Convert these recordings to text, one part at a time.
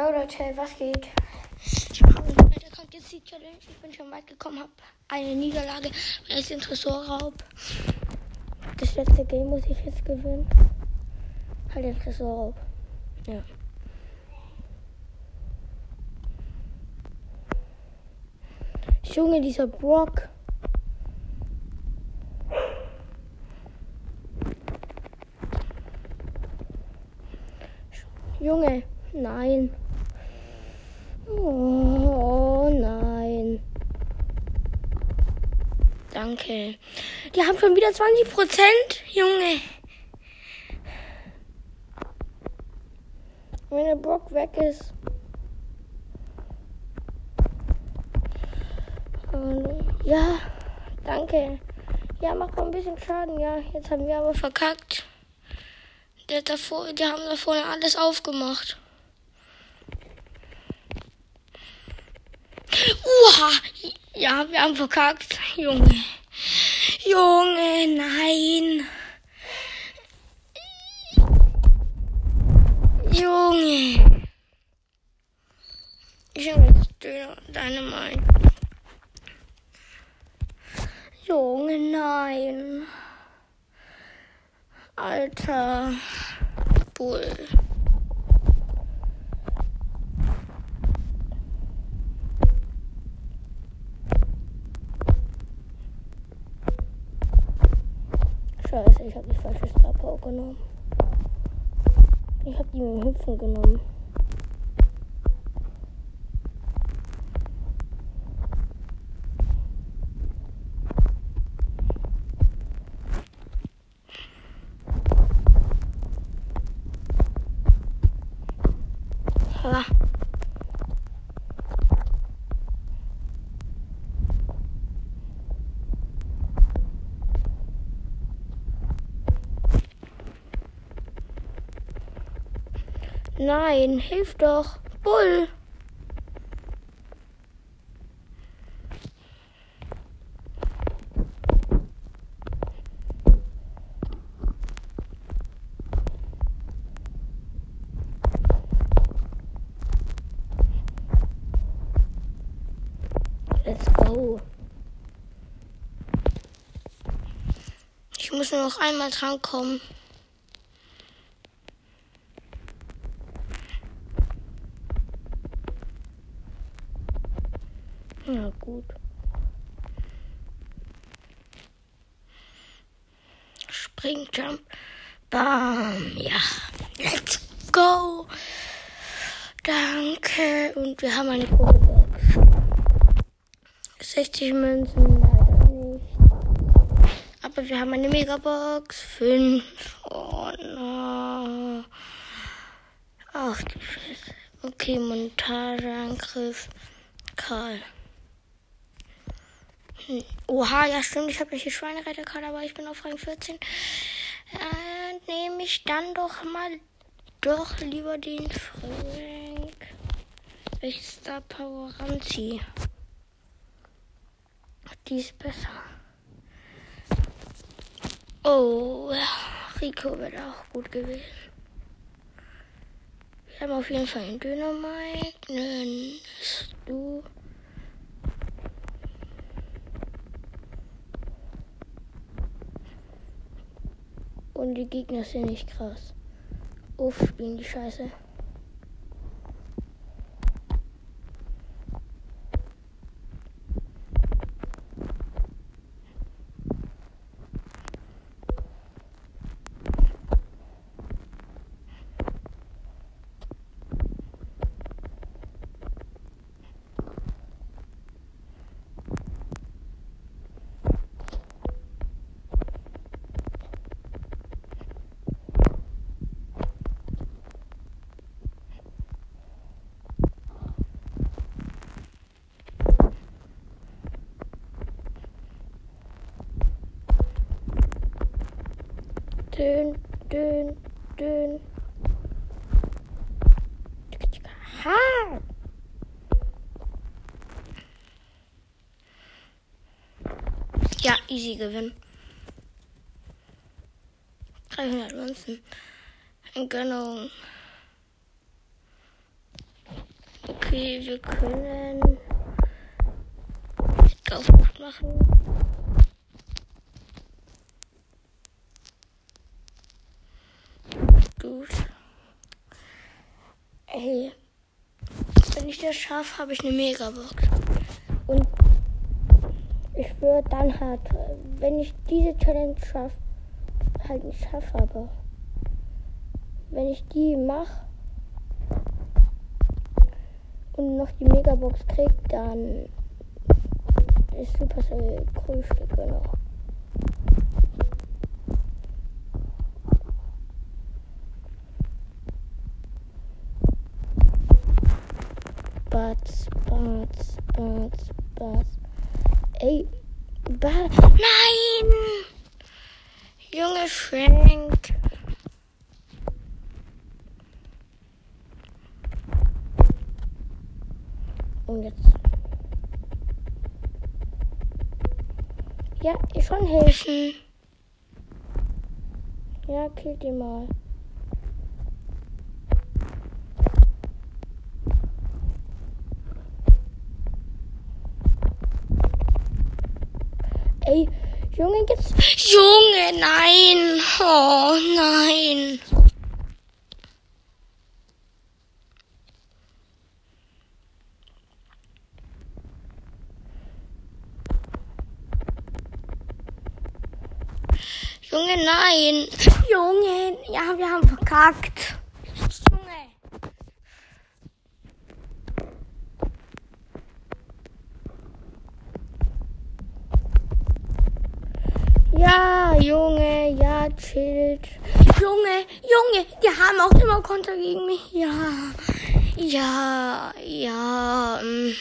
Ja, Leute, was geht? Weiter kommt jetzt die Challenge. Ich bin schon weit gekommen, habe eine Niederlage, weil ich den Tresorraub. Das letzte Game muss ich jetzt gewinnen. Halt den Tresorraub. Ja. Junge, dieser Brock. Junge, nein. Oh nein. Danke. Die haben schon wieder 20 Prozent, Junge. Wenn der Brock weg ist. Ja, danke. Ja, macht mal ein bisschen Schaden, ja. Jetzt haben wir aber verkackt. Der davor, die haben da vorne alles aufgemacht. Uha! Ja, wir haben verkackt. Junge. Junge, nein. Junge. Ich habe jetzt deine Meinung. Junge, nein. Alter. Bull. Scheiße, ich habe die falsche Star Power genommen. Ich habe die mit dem Hüpfen genommen. Ha. Nein, hilf doch. Bull. Let's go. Ich muss nur noch einmal drankommen. Ja, gut. Spring, Jump. Bam. Ja. Let's go. Danke. Und wir haben eine Pokébox. 60 Münzen leider nicht. Aber wir haben eine Megabox. 5. Oh no. Ach du Scheiße. Okay, Montageangriff. Karl. Oha, ja stimmt, ich habe welche Schweinereiterkarte, aber ich bin auf Rang 14. Äh, nehme ich dann doch mal doch lieber den Frank. Welche Star Power ranziehe. Die ist besser. Oh, Rico wird auch gut gewesen. Wir haben auf jeden Fall einen Dynamite, einen Stu. Und die Gegner sind nicht krass. Uff, spielen die Scheiße. Dün, dün, dün. Ha! Ja, easy Gewinn. 300 Münzen. Gönnung. Okay, wir können Kaufbuch machen. Gut. Ey, wenn ich das schaffe, habe ich eine Megabox. Und ich würde dann halt, wenn ich diese Challenge schaffe, halt nicht schaffe, aber wenn ich die mache und noch die Megabox krieg, dann ist Supercell Grundstücke noch. Frank. Und jetzt. Ja, ich schon helfen. Ja, killt die mal. Ey, Junge, jetzt. Junge, nein. Oh, nein. Junge, nein. Junge, ja, wir haben verkackt. Junge. Ja, Junge, ja, chillt. Junge, Junge, die immer Konter gegen mich. Ja, ja, ja. ähm.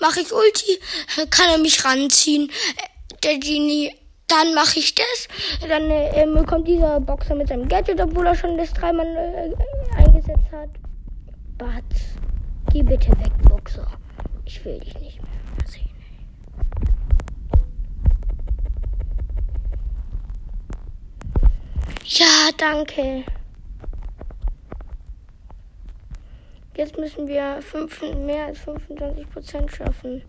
Mach ich Ulti, kann er mich ranziehen. Der Genie. Dann mache ich das. Dann äh, ähm, kommt dieser Boxer mit seinem Gadget, obwohl er schon das dreimal äh, eingesetzt hat. Bart, geh bitte weg, Boxer. Ich will dich nicht mehr Ja, danke. Jetzt müssen wir fünf, mehr als 25 Prozent schaffen.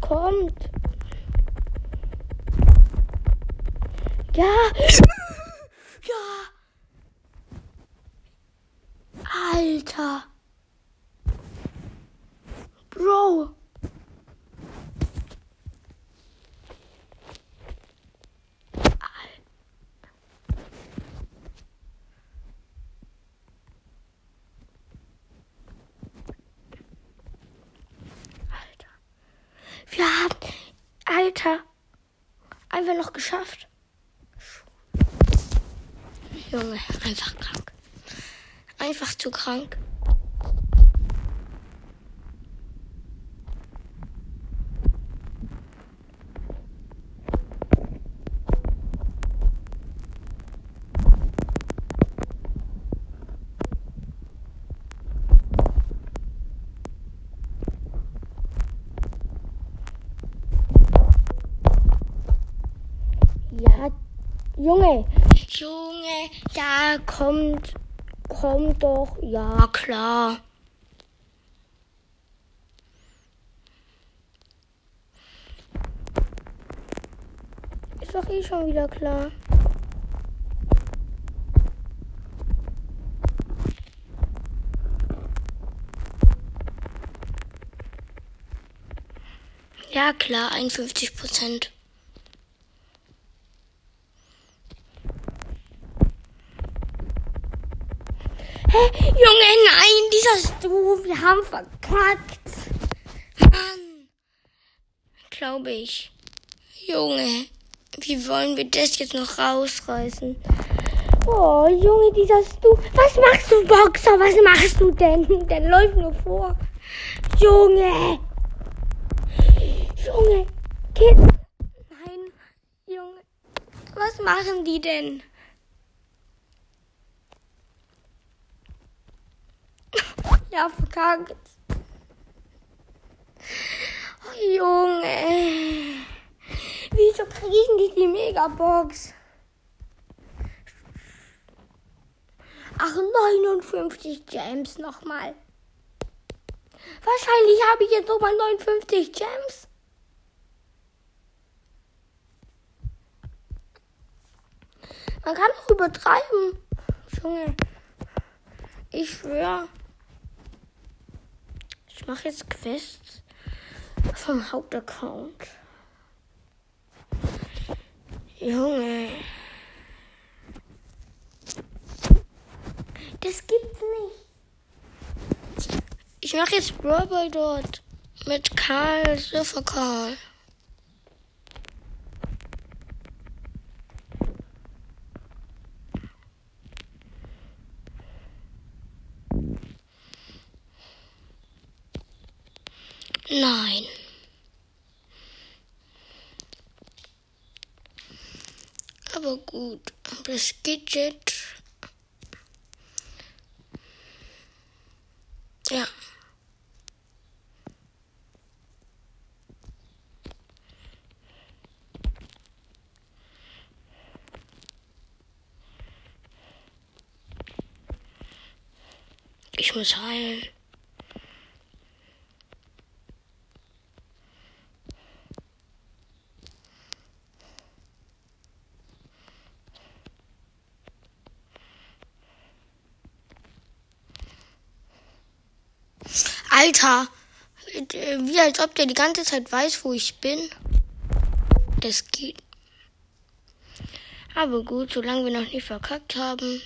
Kommt. Ja. Ja. Alter. Bro. Alter. Wir haben, Alter, einfach noch geschafft. Junge, einfach krank. Einfach zu krank. Ja, Junge. Junge, ja, kommt. Kommt doch. Ja, klar. Ist doch eh schon wieder klar. Ja, klar, 51 Prozent. Junge, nein, dieser Stu, wir haben verkackt. Mann. Glaube ich. Junge, wie wollen wir das jetzt noch rausreißen? Oh, Junge, dieser Stu. Was machst du, Boxer? Was machst du denn? Der läuft nur vor. Junge. Junge. Kind. Nein, Junge. Was machen die denn? Ja, verkackt. Oh, Junge. Wieso kriege ich nicht die Megabox? Ach, 59 Gems nochmal. Wahrscheinlich habe ich jetzt nochmal 59 Gems. Man kann auch übertreiben. Junge. Ich schwöre. Ich mache jetzt Quests vom Hauptaccount. Junge. Das gibt's nicht. Ich mache jetzt Brawl dort. Mit Karl, Surfer Karl. Nein. Aber gut, das Gadget. Ja. Ich muss heilen. Alter, wie als ob der die ganze Zeit weiß, wo ich bin. Das geht. Aber gut, solange wir noch nicht verkackt haben.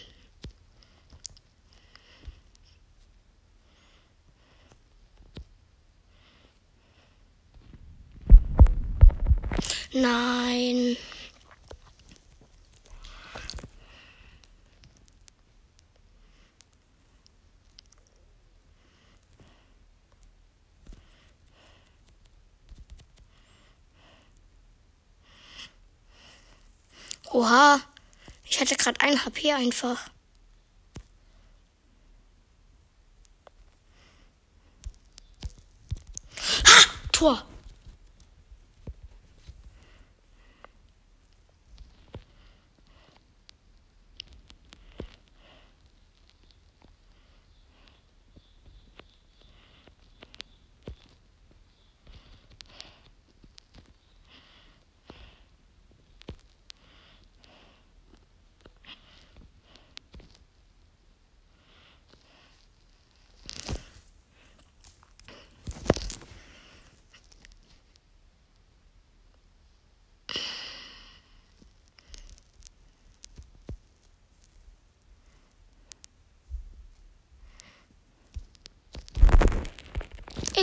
Nein. Oha, ich hatte gerade ein HP einfach. Ha! Tor.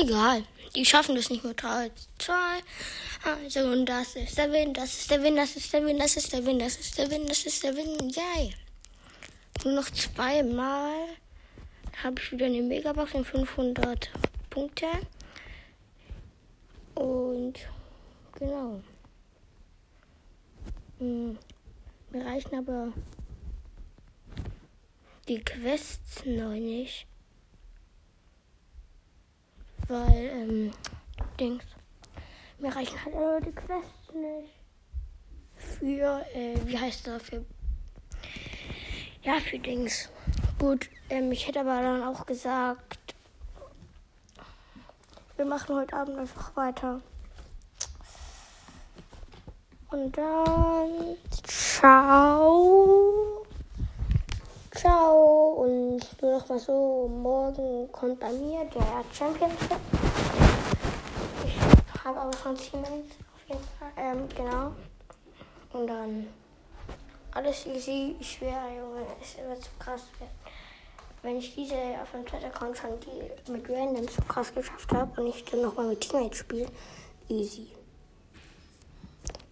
Egal. Die schaffen das nicht mit 3, 2. Also, und das ist der Wind, das ist der Wind, das ist der Wind, das ist der Wind, das ist der Wind, das ist der Wind. Yay. Nur noch zweimal habe ich wieder eine Megabox und 500 Punkte. Und genau. Hm, mir reichen aber die Quests noch nicht weil, ähm, Dings, mir reichen halt aber die Quests nicht. Für, äh, wie heißt das, für, ja, für Dings. Gut, ähm, ich hätte aber dann auch gesagt, wir machen heute Abend einfach weiter. Und dann, ciao. Ciao und nur noch mal so, morgen kommt bei mir der Championship. Ich habe aber schon Teammates auf jeden Fall. Ähm, genau. Und dann alles easy. Ich schwöre, Junge, es wird so krass. Wenn ich diese auf dem Twitter-Account schon die mit Random so krass geschafft habe und ich dann nochmal mit Teammates spiele, easy.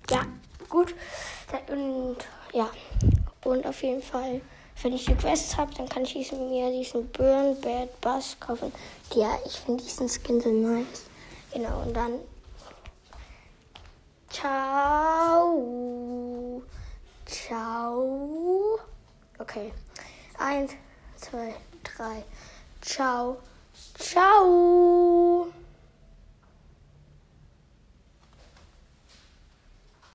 Ja, gut. Und ja, und auf jeden Fall. Wenn ich die Quests habe, dann kann ich mir diesen Burn Bad Bus kaufen. Ja, ich finde diesen Skin so nice. Genau, und dann. Ciao. Ciao. Okay. Eins, zwei, drei. Ciao. Ciao.